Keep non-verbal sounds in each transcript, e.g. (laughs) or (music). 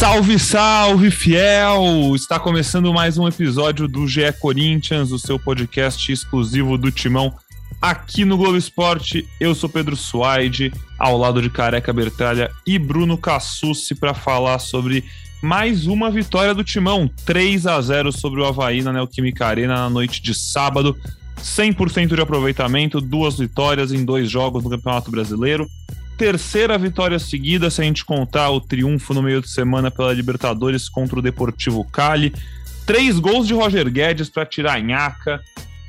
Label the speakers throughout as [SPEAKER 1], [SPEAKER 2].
[SPEAKER 1] Salve, salve, fiel! Está começando mais um episódio do GE Corinthians, o seu podcast exclusivo do Timão aqui no Globo Esporte. Eu sou Pedro Suaide, ao lado de Careca Bertralha e Bruno Cassucci para falar sobre mais uma vitória do Timão, 3 a 0 sobre o Havaí na Neoquímica Arena na noite de sábado. 100% de aproveitamento, duas vitórias em dois jogos no Campeonato Brasileiro terceira vitória seguida, se a gente contar o triunfo no meio de semana pela Libertadores contra o Deportivo Cali. Três gols de Roger Guedes para tirar a nhaca.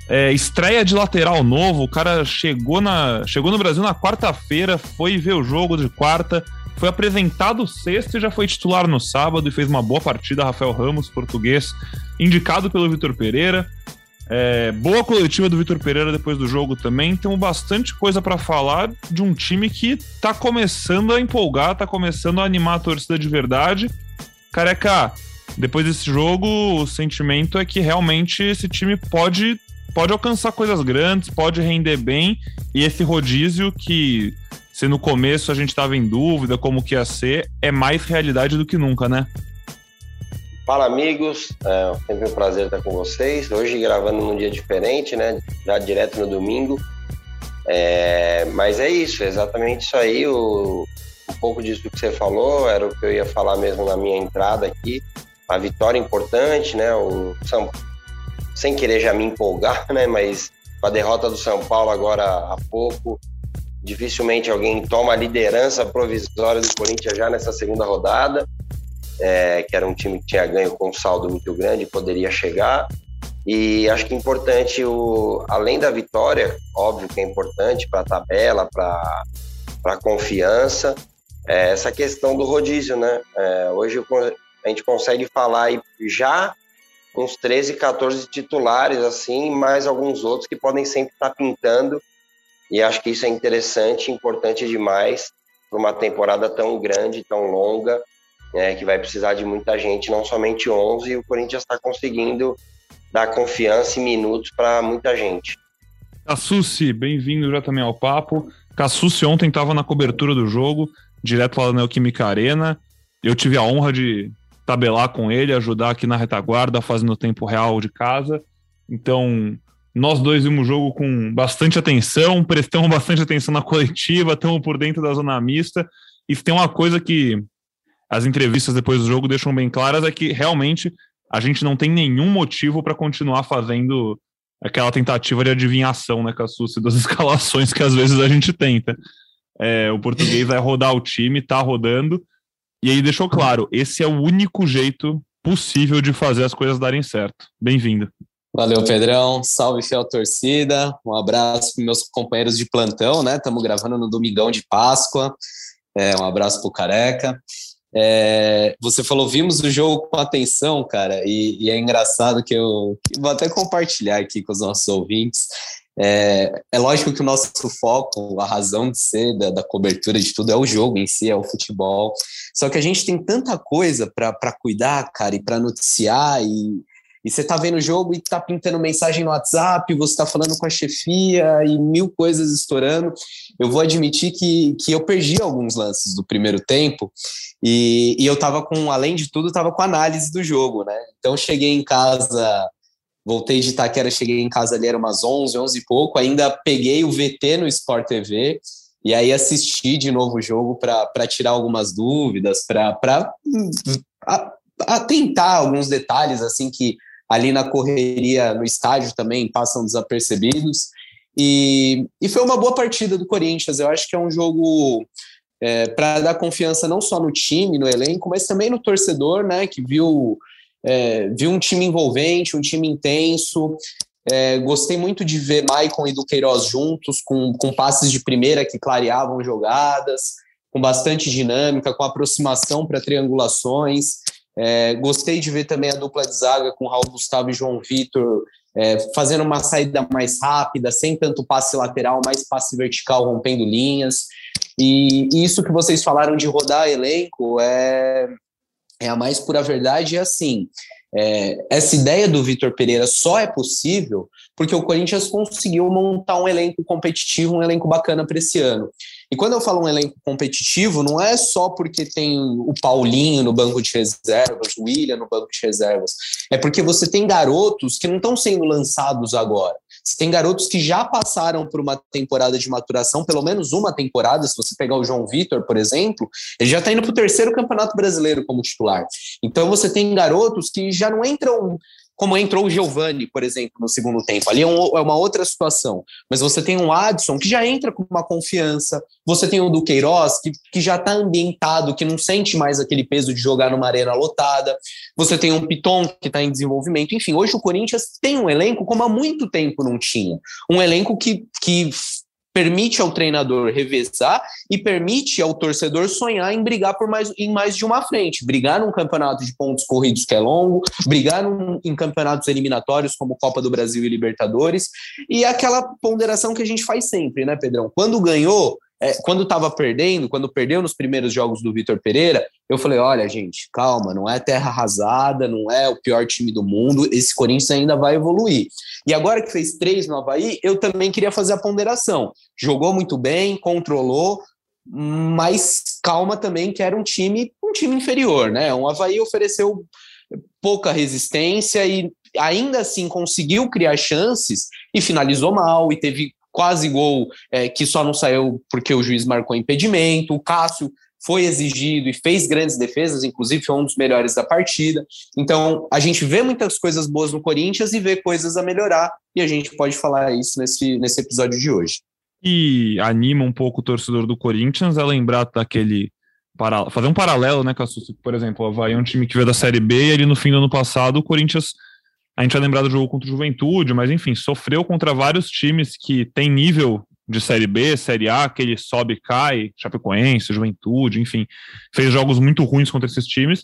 [SPEAKER 1] É, estreia de lateral novo, o cara chegou, na, chegou no Brasil na quarta-feira, foi ver o jogo de quarta, foi apresentado sexta e já foi titular no sábado e fez uma boa partida. Rafael Ramos, português, indicado pelo Vitor Pereira. É, boa coletiva do Vitor Pereira depois do jogo também. Temos bastante coisa para falar de um time que tá começando a empolgar, tá começando a animar a torcida de verdade. Careca, depois desse jogo, o sentimento é que realmente esse time pode, pode alcançar coisas grandes, pode render bem. E esse rodízio que, se no começo a gente estava em dúvida como que ia ser, é mais realidade do que nunca, né?
[SPEAKER 2] Fala amigos, é sempre um prazer estar com vocês. Hoje gravando num dia diferente, né? Já direto no domingo. É, mas é isso, exatamente isso aí. O, um pouco disso que você falou era o que eu ia falar mesmo na minha entrada aqui. A vitória importante, né? O São, sem querer já me empolgar, (laughs) né? Mas com a derrota do São Paulo agora há pouco, dificilmente alguém toma a liderança provisória do Corinthians já nessa segunda rodada é, que era um time que tinha ganho com um saldo muito grande, poderia chegar. E acho que é importante, o, além da vitória, óbvio que é importante para a tabela, para a confiança, é essa questão do rodízio, né? É, hoje a gente consegue falar já uns 13, 14 titulares, assim, mais alguns outros que podem sempre estar tá pintando. E acho que isso é interessante, importante demais para uma temporada tão grande, tão longa né, que vai precisar de muita gente, não somente 11, e o Corinthians está conseguindo dar confiança e minutos para muita gente.
[SPEAKER 1] Cassucci, bem-vindo já também ao papo. Cassucci ontem estava na cobertura do jogo, direto lá da Neoquímica Arena. Eu tive a honra de tabelar com ele, ajudar aqui na retaguarda, fazendo o tempo real de casa. Então, nós dois vimos o jogo com bastante atenção, (laughs) prestamos bastante atenção na coletiva, estamos por dentro da zona mista. E tem uma coisa que as entrevistas depois do jogo deixam bem claras é que realmente a gente não tem nenhum motivo para continuar fazendo aquela tentativa de adivinhação, né, Cassucci, das (laughs) escalações que às vezes a gente tenta. É, o português vai rodar o time, tá rodando, e aí deixou claro, esse é o único jeito possível de fazer as coisas darem certo. Bem-vindo.
[SPEAKER 3] Valeu, Pedrão. Salve, fiel torcida. Um abraço para meus companheiros de plantão, né? Estamos gravando no domingão de Páscoa. É, um abraço para o Careca. É, você falou, vimos o jogo com atenção, cara, e, e é engraçado que eu que vou até compartilhar aqui com os nossos ouvintes. É, é, lógico que o nosso foco, a razão de ser da, da, cobertura de tudo é o jogo em si, é o futebol. Só que a gente tem tanta coisa para cuidar, cara, e para noticiar, e, e você tá vendo o jogo e tá pintando mensagem no WhatsApp, você tá falando com a chefia e mil coisas estourando. Eu vou admitir que, que eu perdi alguns lances do primeiro tempo e, e eu tava com, além de tudo, tava com análise do jogo, né? Então cheguei em casa, voltei de Itaquera, cheguei em casa ali, era umas 11, 11 e pouco, ainda peguei o VT no Sport TV e aí assisti de novo o jogo para tirar algumas dúvidas, para atentar alguns detalhes assim que ali na correria no estádio também passam desapercebidos. E, e foi uma boa partida do Corinthians. Eu acho que é um jogo é, para dar confiança não só no time, no elenco, mas também no torcedor, né? Que viu, é, viu um time envolvente, um time intenso. É, gostei muito de ver Maicon e Duqueiroz juntos, com, com passes de primeira que clareavam jogadas, com bastante dinâmica, com aproximação para triangulações. É, gostei de ver também a dupla de zaga com Raul Gustavo e João Vitor é, fazendo uma saída mais rápida, sem tanto passe lateral, mais passe vertical, rompendo linhas. E, isso que vocês falaram de rodar elenco é, é a mais pura verdade. E assim, É, essa ideia do Vitor Pereira só é possível porque o Corinthians conseguiu montar um elenco competitivo, um elenco bacana para esse ano. E quando eu falo um elenco competitivo, não é só porque tem o Paulinho no banco de reservas, o William no banco de reservas. É porque você tem garotos que não estão sendo lançados agora. Você tem garotos que já passaram por uma temporada de maturação, pelo menos uma temporada. Se você pegar o João Vitor, por exemplo, ele já está indo para o terceiro campeonato brasileiro como titular. Então você tem garotos que já não entram como entrou o Giovani, por exemplo, no segundo tempo. Ali é, um, é, uma outra situação. Mas você tem um Adson que já entra com uma confiança, você tem o Duqueiroz, que, que já está ambientado, que não sente mais aquele peso de jogar numa arena lotada, você tem um Piton que está em desenvolvimento. Enfim, hoje o Corinthians tem um elenco como há muito tempo não tinha. Um elenco que, que permite ao treinador revezar e permite ao torcedor sonhar em brigar por mais, em mais de uma frente, brigar num campeonato de pontos corridos que é longo, brigar num, em campeonatos eliminatórios como Copa do Brasil e Libertadores, e aquela ponderação que a gente faz sempre, né, Pedrão? Quando ganhou, é, quando estava perdendo, quando perdeu nos primeiros jogos do Vitor Pereira, eu falei: olha, gente, calma, não é terra arrasada, não é o pior time do mundo, esse Corinthians ainda vai evoluir. E agora que fez três no Havaí, eu também queria fazer a ponderação. Jogou muito bem, controlou, mas calma também que era um time, um time inferior, né? O Havaí ofereceu pouca resistência e ainda assim conseguiu criar chances e finalizou mal e teve quase gol é, que só não saiu porque o juiz marcou impedimento. O Cássio foi exigido e fez grandes defesas, inclusive foi um dos melhores da partida. Então, a gente vê muitas coisas boas no Corinthians e vê coisas a melhorar, e a gente pode falar isso nesse, nesse episódio de hoje.
[SPEAKER 1] E anima um pouco o torcedor do Corinthians a lembrar daquele. Para, fazer um paralelo, né, a por exemplo, o Havaí é um time que veio da Série B e ali no fim do ano passado o Corinthians a gente vai lembrar do jogo contra o Juventude, mas enfim, sofreu contra vários times que têm nível de Série B, Série A, que ele sobe e cai, Chapecoense, Juventude, enfim, fez jogos muito ruins contra esses times.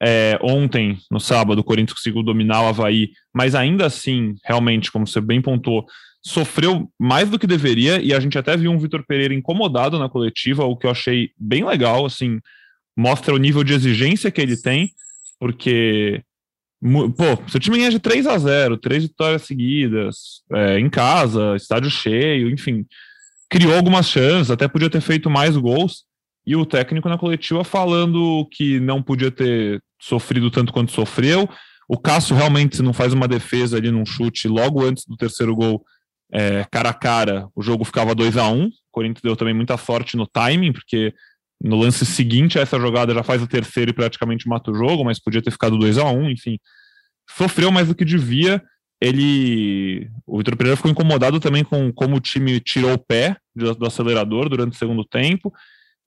[SPEAKER 1] É, ontem, no sábado, o Corinthians conseguiu dominar o Havaí, mas ainda assim, realmente, como você bem pontuou, sofreu mais do que deveria, e a gente até viu um Vitor Pereira incomodado na coletiva, o que eu achei bem legal, assim, mostra o nível de exigência que ele tem, porque Pô, seu time ganha de 3 a 0 três vitórias seguidas, é, em casa, estádio cheio, enfim. Criou algumas chances, até podia ter feito mais gols. E o técnico na coletiva falando que não podia ter sofrido tanto quanto sofreu. O Cássio realmente, se não faz uma defesa ali num chute logo antes do terceiro gol, é, cara a cara, o jogo ficava 2 a 1 O Corinthians deu também muita sorte no timing, porque no lance seguinte a essa jogada já faz o terceiro e praticamente mata o jogo, mas podia ter ficado 2 a 1 enfim. Sofreu mais do que devia. Ele. O Vitor Pereira ficou incomodado também com como o time tirou o pé do, do acelerador durante o segundo tempo.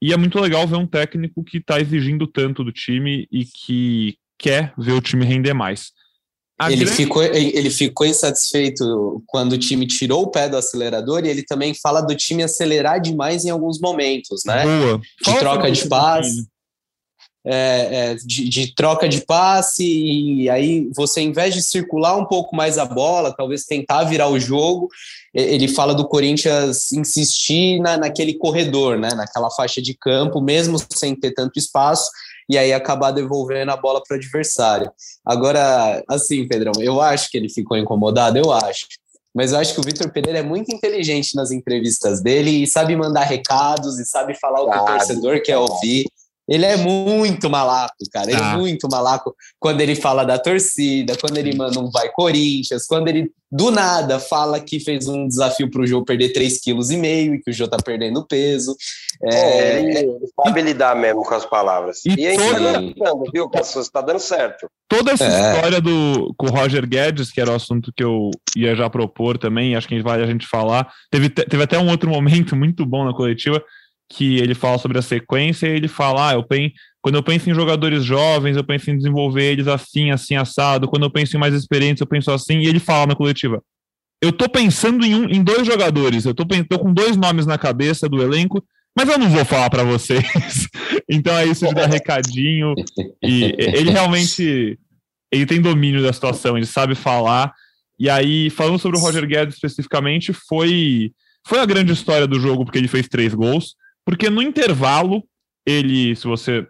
[SPEAKER 1] E é muito legal ver um técnico que está exigindo tanto do time e que quer ver o time render mais.
[SPEAKER 3] Ele, grande... ficou, ele ficou insatisfeito quando o time tirou o pé do acelerador e ele também fala do time acelerar demais em alguns momentos, né? Boa. De troca de passe. É, é, de, de, troca de passe, e aí você, em vez de circular um pouco mais a bola, talvez tentar virar o jogo, ele fala do Corinthians insistir na, naquele corredor, né, naquela faixa de campo, mesmo sem ter tanto espaço, e aí acabar devolvendo a bola para o adversário. Agora, assim, Pedrão, eu acho que ele ficou incomodado, eu acho. Mas eu acho que o Vitor Pereira é muito inteligente nas entrevistas dele e sabe mandar recados e sabe falar o que o torcedor quer ouvir. Ele é muito malaco, cara. Ele é tá. muito malaco quando ele fala da torcida, quando ele manda um vai Corinthians, quando ele do nada fala que fez um desafio para o Jô perder 3,5 kg e que o Jô tá perdendo peso.
[SPEAKER 2] É, ele, ele sabe lidar mesmo com as palavras. E, e ainda tá dando, viu, Cassus? Tá dando certo.
[SPEAKER 1] Toda essa é. história do, com o Roger Guedes, que era o assunto que eu ia já propor também, acho que vale a gente falar. Teve, teve até um outro momento muito bom na coletiva, que ele fala sobre a sequência ele fala: ah, eu penso, quando eu penso em jogadores jovens, eu penso em desenvolver eles assim, assim, assado. Quando eu penso em mais experientes, eu penso assim. E ele fala na coletiva: eu tô pensando em, um, em dois jogadores, eu tô, tô com dois nomes na cabeça do elenco, mas eu não vou falar para vocês. (laughs) então é isso de dar recadinho. E ele realmente ele tem domínio da situação, ele sabe falar. E aí, falando sobre o Roger Guedes especificamente, foi, foi a grande história do jogo, porque ele fez três gols. Porque no intervalo, ele, se você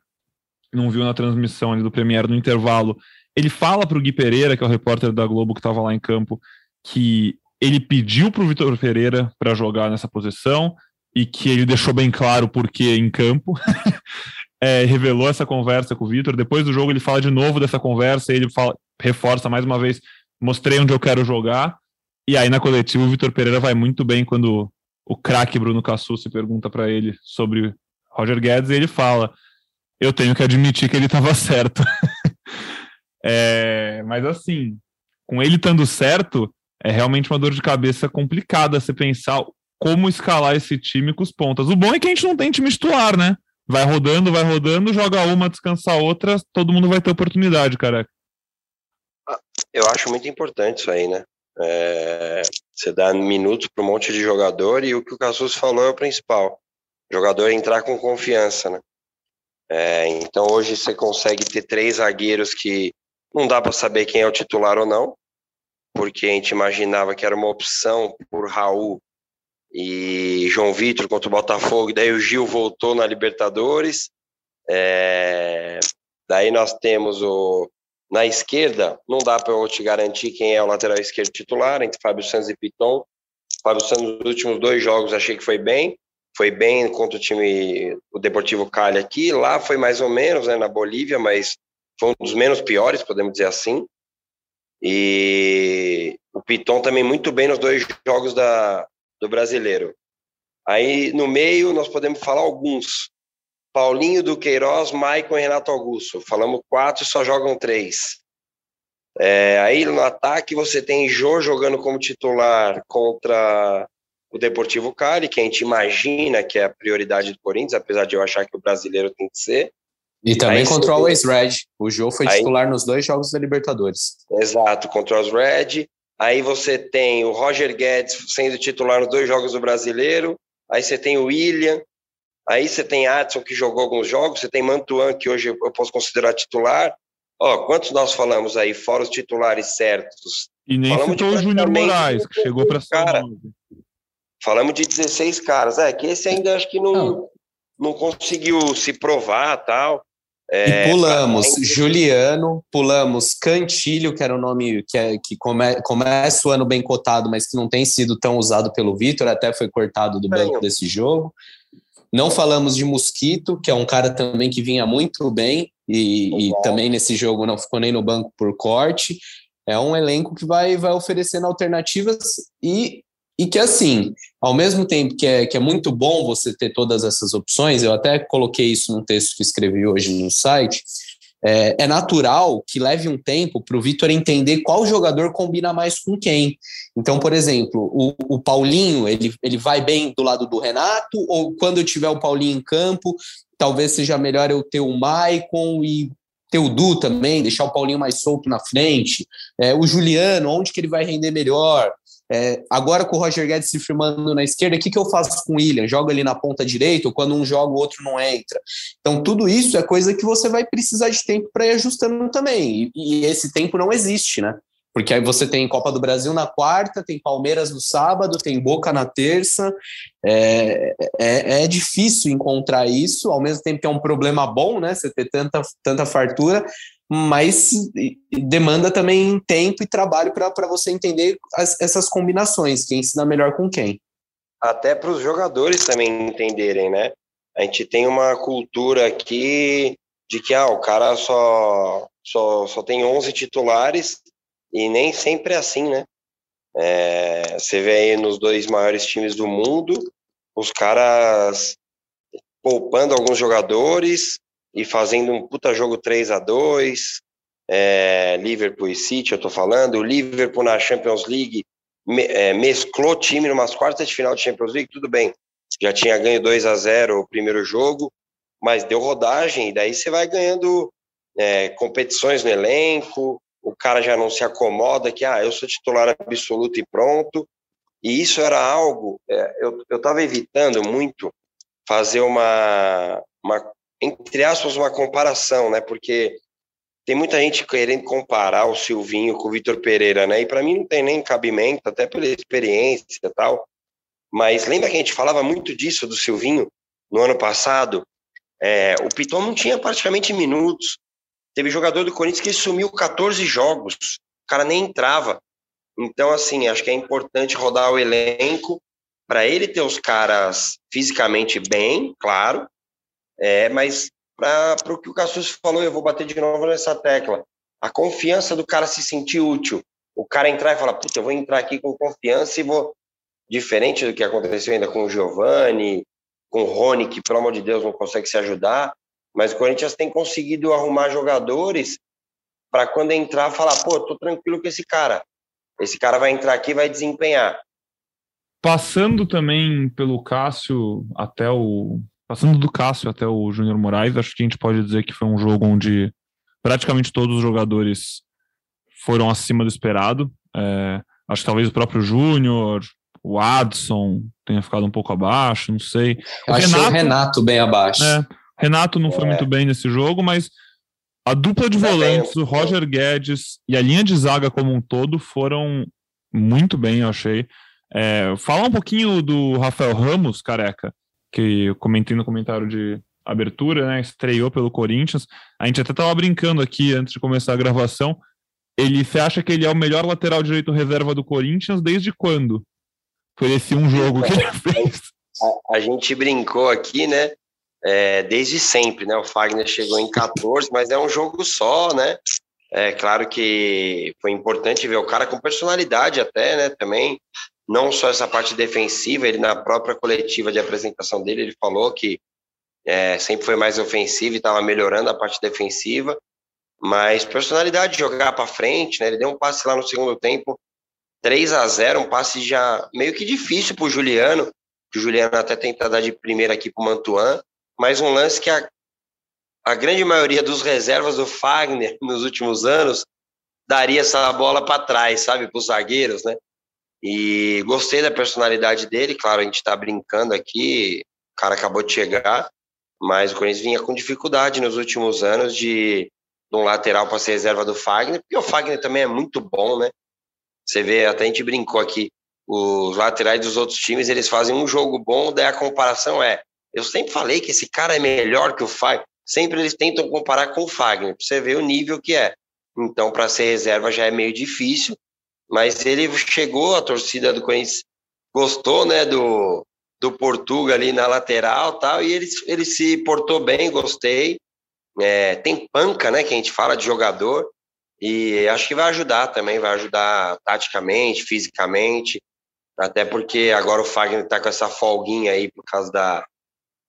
[SPEAKER 1] não viu na transmissão do Premiere, no intervalo, ele fala para o Gui Pereira, que é o repórter da Globo que estava lá em campo, que ele pediu para o Vitor Pereira para jogar nessa posição e que ele deixou bem claro por que em campo. (laughs) é, revelou essa conversa com o Vitor. Depois do jogo, ele fala de novo dessa conversa e ele fala, reforça mais uma vez: mostrei onde eu quero jogar. E aí, na coletiva, o Vitor Pereira vai muito bem quando o craque Bruno Cassu se pergunta para ele sobre Roger Guedes e ele fala: Eu tenho que admitir que ele estava (laughs) certo. É, mas assim, com ele estando certo, é realmente uma dor de cabeça complicada você pensar como escalar esse time com os pontas. O bom é que a gente não tem time titular, né? Vai rodando, vai rodando, joga uma, descansa outra, todo mundo vai ter oportunidade, cara.
[SPEAKER 2] Eu acho muito importante isso aí, né? É, você dá minutos para um monte de jogador e o que o Cassus falou é o principal. O jogador entrar com confiança, né? É, então hoje você consegue ter três zagueiros que não dá para saber quem é o titular ou não, porque a gente imaginava que era uma opção por Raul e João Vitor contra o Botafogo, daí o Gil voltou na Libertadores. É, daí nós temos o na esquerda, não dá para eu te garantir quem é o lateral esquerdo titular, entre Fábio Santos e Piton. Fábio Santos, nos últimos dois jogos, achei que foi bem. Foi bem contra o time, o Deportivo Cali aqui. Lá foi mais ou menos, né, na Bolívia, mas foi um dos menos piores, podemos dizer assim. E o Piton também muito bem nos dois jogos da, do brasileiro. Aí no meio nós podemos falar alguns. Paulinho do Queiroz, Maicon e Renato Augusto. Falamos quatro e só jogam três. É, aí no ataque você tem Jô jogando como titular contra o Deportivo Cali, que a gente imagina que é a prioridade do Corinthians, apesar de eu achar que o brasileiro tem que ser.
[SPEAKER 3] E também aí, contra o Always Red. O Jô foi aí, titular nos dois jogos da Libertadores.
[SPEAKER 2] Exato, contra os Red. Aí você tem o Roger Guedes sendo titular nos dois jogos do brasileiro. Aí você tem o William. Aí você tem Adson, que jogou alguns jogos. Você tem Mantuan, que hoje eu posso considerar titular. Ó, quantos nós falamos aí, fora os titulares certos?
[SPEAKER 1] E nem falamos citou o Júnior Moraes, que chegou para
[SPEAKER 2] cara. Falamos de 16 caras. É, que esse ainda acho que não, não. não conseguiu se provar tal.
[SPEAKER 3] É, e pulamos pra... Juliano, pulamos Cantilho, que era o um nome que, é, que come, começa o ano bem cotado, mas que não tem sido tão usado pelo Vitor, até foi cortado do banco desse jogo. Não falamos de Mosquito, que é um cara também que vinha muito bem e, e também nesse jogo não ficou nem no banco por corte. É um elenco que vai, vai oferecendo alternativas e e que, assim, ao mesmo tempo que é, que é muito bom você ter todas essas opções, eu até coloquei isso num texto que escrevi hoje no site, é, é natural que leve um tempo para o Vitor entender qual jogador combina mais com quem. Então, por exemplo, o, o Paulinho, ele, ele vai bem do lado do Renato, ou quando eu tiver o Paulinho em campo, talvez seja melhor eu ter o Maicon e ter o Du também, deixar o Paulinho mais solto na frente, é, o Juliano, onde que ele vai render melhor, é, agora com o Roger Guedes se firmando na esquerda, o que, que eu faço com o William? Joga ali na ponta direita, ou quando um joga, o outro não entra. Então, tudo isso é coisa que você vai precisar de tempo para ir ajustando também. E, e, esse tempo não existe, né? Porque aí você tem Copa do Brasil na quarta, tem Palmeiras no sábado, tem Boca na terça. É, é, é difícil encontrar isso, ao mesmo tempo que é um problema bom, né? Você ter tanta, tanta fartura, mas demanda também tempo e trabalho para você entender as, essas combinações, quem se dá melhor com quem.
[SPEAKER 2] Até para os jogadores também entenderem, né? A gente tem uma cultura aqui de que ah, o cara só, só, só tem 11 titulares e nem sempre é assim, né? É, você vê aí nos dois maiores times do mundo, os caras poupando alguns jogadores, e fazendo um puta jogo 3 a 2 é, Liverpool e City, eu tô falando, o Liverpool na Champions League me, é, mesclou time numas quartas de final de Champions League, tudo bem, já tinha ganho 2 a 0 o primeiro jogo, mas deu rodagem, e daí você vai ganhando é, competições no elenco, o cara já não se acomoda que, ah, eu sou titular absoluto e pronto, e isso era algo, é, eu estava evitando muito fazer uma, uma entre aspas, uma comparação, né? Porque tem muita gente querendo comparar o Silvinho com o Vitor Pereira, né? E para mim não tem nem cabimento, até pela experiência e tal. Mas lembra que a gente falava muito disso do Silvinho no ano passado? É, o Piton não tinha praticamente minutos. Teve jogador do Corinthians que sumiu 14 jogos, o cara nem entrava. Então, assim, acho que é importante rodar o elenco para ele ter os caras fisicamente bem, claro, é, mas para o que o Cassus falou, eu vou bater de novo nessa tecla. A confiança do cara se sentir útil. O cara entrar e falar, puta, eu vou entrar aqui com confiança e vou. Diferente do que aconteceu ainda com o Giovanni, com o Rony, que pelo amor de Deus não consegue se ajudar, mas o Corinthians tem conseguido arrumar jogadores para quando entrar falar, pô, tô tranquilo com esse cara. Esse cara vai entrar aqui e vai desempenhar.
[SPEAKER 1] Passando também pelo Cássio até o. Passando do Cássio até o Júnior Moraes, acho que a gente pode dizer que foi um jogo onde praticamente todos os jogadores foram acima do esperado. É, acho que talvez o próprio Júnior, o Adson tenha ficado um pouco abaixo, não sei.
[SPEAKER 3] O Achei Renato, o Renato bem abaixo.
[SPEAKER 1] É, Renato não foi é. muito bem nesse jogo, mas a dupla de volantes, o Roger Guedes e a linha de zaga como um todo foram muito bem, eu achei. É, falar um pouquinho do Rafael Ramos, careca, que eu comentei no comentário de abertura, né? Estreou pelo Corinthians. A gente até estava brincando aqui antes de começar a gravação. Ele você acha que ele é o melhor lateral direito reserva do Corinthians desde quando? Foi esse um jogo que ele fez.
[SPEAKER 2] A, a gente brincou aqui, né? É, desde sempre, né? O Fagner chegou em 14, mas é um jogo só, né? É claro que foi importante ver o cara com personalidade até, né? Também, não só essa parte defensiva, ele na própria coletiva de apresentação dele, ele falou que é, sempre foi mais ofensivo e estava melhorando a parte defensiva, mas personalidade, jogar para frente, né? Ele deu um passe lá no segundo tempo, 3 a 0 um passe já meio que difícil para o Juliano, que o Juliano até tenta dar de primeira aqui para o Mantuan, mas um lance que a, a grande maioria dos reservas do Fagner (laughs) nos últimos anos daria essa bola para trás, sabe, para os zagueiros, né? E gostei da personalidade dele, claro, a gente está brincando aqui, o cara acabou de chegar, mas o Corinthians vinha com dificuldade nos últimos anos de, de um lateral para ser reserva do Fagner, porque o Fagner também é muito bom, né? Você vê, até a gente brincou aqui, os laterais dos outros times, eles fazem um jogo bom, daí a comparação é eu sempre falei que esse cara é melhor que o Fagner. Sempre eles tentam comparar com o Fagner, para você ver o nível que é. Então, para ser reserva já é meio difícil, mas ele chegou, a torcida do Corinthians gostou, né, do, do Portuga ali na lateral tal, e ele, ele se portou bem, gostei. É, tem panca, né, que a gente fala de jogador, e acho que vai ajudar também, vai ajudar taticamente, fisicamente, até porque agora o Fagner está com essa folguinha aí por causa da,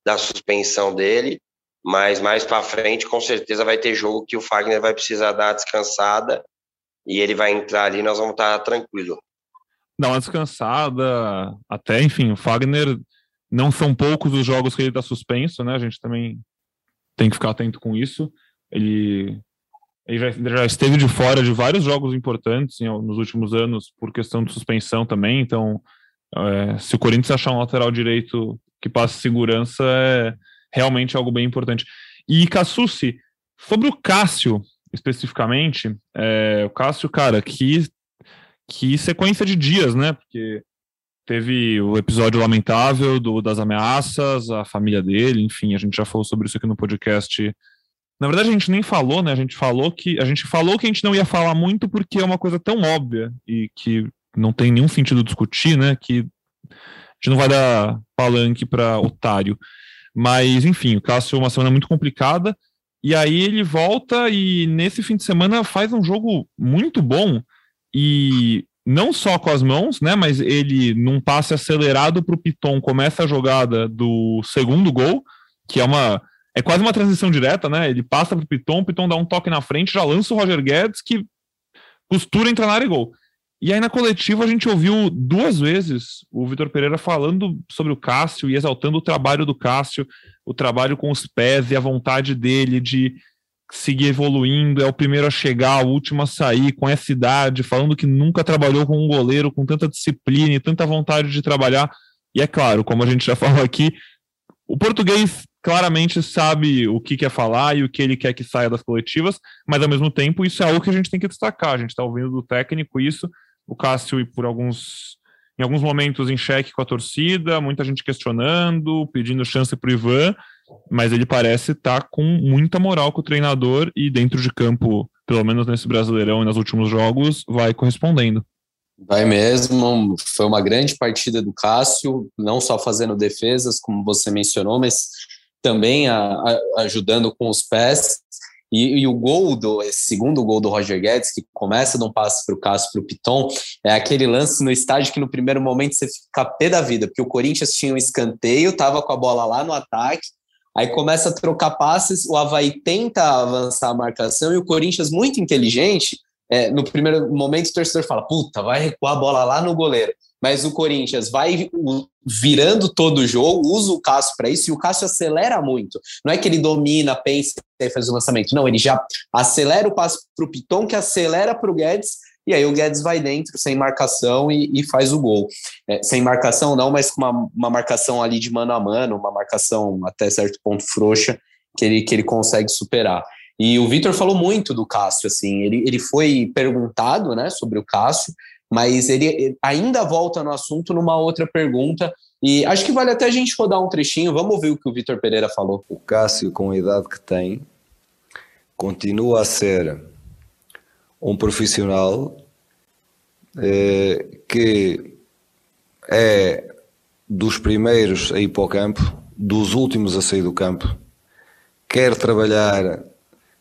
[SPEAKER 2] da suspensão dele, mas mais para frente com certeza vai ter jogo que o Fagner vai precisar dar descansada e ele vai entrar ali, nós vamos estar tranquilo.
[SPEAKER 1] Dar uma descansada, até enfim, o Fagner não são poucos os jogos que ele está suspenso, né? A gente também tem que ficar atento com isso. Ele, ele já, já, esteve de fora de vários jogos importantes nos últimos anos por questão de suspensão também. Então, é, se o Corinthians achar um lateral direito que passa segurança é realmente algo bem importante. E Cassucci, sobre o Cássio especificamente, é, o Cássio, cara, que, que sequência de dias, né? Porque teve o episódio lamentável do, das ameaças, a família dele, enfim, a gente já falou sobre isso aqui no podcast. Na verdade, a gente nem falou, né? A gente falou que a gente falou que a gente não ia falar muito porque é uma coisa tão óbvia e que não tem nenhum sentido discutir, né? Que gente não vai dar palanque para otário. Mas, enfim, o Cássio uma semana muito complicada. E aí ele volta e nesse fim de semana faz um jogo muito bom. E não só com as mãos, né? Mas ele, num passe acelerado para o Piton, começa a jogada do segundo gol, que é uma. É quase uma transição direta, né? Ele passa para o Piton, o Piton dá um toque na frente, já lança o Roger Guedes, que costura entrar na área e gol. E aí na coletiva a gente ouviu duas vezes o Vitor Pereira falando sobre o Cássio e exaltando o trabalho do Cássio, o trabalho com os pés e a vontade dele de seguir evoluindo, é o primeiro a chegar, o último a sair, com essa idade, falando que nunca trabalhou com um goleiro com tanta disciplina e tanta vontade de trabalhar. E é claro, como a gente já (laughs) falou aqui, o português claramente sabe o que quer falar e o que ele quer que saia das coletivas, mas ao mesmo tempo isso é algo que a gente tem que destacar. A gente está ouvindo do técnico isso o Cássio por alguns em alguns momentos em xeque com a torcida, muita gente questionando, pedindo chance para o Ivan, mas ele parece estar tá com muita moral com o treinador e dentro de campo, pelo menos nesse Brasileirão e nos últimos jogos, vai correspondendo.
[SPEAKER 3] Vai mesmo, foi uma grande partida do Cássio, não só fazendo defesas, como você mencionou, mas também a, a, ajudando com os pés. E, e, o gol do esse segundo gol do Roger Guedes, que começa de um passe para o Cássio para o Piton, é aquele lance no estádio que no primeiro momento você fica pé da vida, porque o Corinthians tinha um escanteio, estava com a bola lá no ataque, aí começa a trocar passes, o Havaí tenta avançar a marcação e o Corinthians, muito inteligente, é, no primeiro momento o torcedor fala, puta, vai recuar a bola lá no goleiro. Mas o Corinthians vai virando todo o jogo, usa o Cássio para isso, e o Cássio acelera muito. Não é que ele domina, pensa e faz o lançamento. Não, ele já acelera o passo para o Piton, que acelera para o Guedes, e aí o Guedes vai dentro, sem marcação, e, e faz o gol. É, sem marcação não, mas com uma, uma marcação ali de mano a mano, uma marcação até certo ponto frouxa, que ele, que ele consegue superar. E o Vitor falou muito do Cássio, assim, ele, ele foi perguntado, né, sobre o Cássio, mas ele ainda volta no assunto numa outra pergunta, e acho que vale até a gente rodar um trechinho, vamos ouvir o que o Vitor Pereira falou.
[SPEAKER 4] O Cássio, com a idade que tem, continua a ser um profissional eh, que é dos primeiros a ir para o campo, dos últimos a sair do campo, quer trabalhar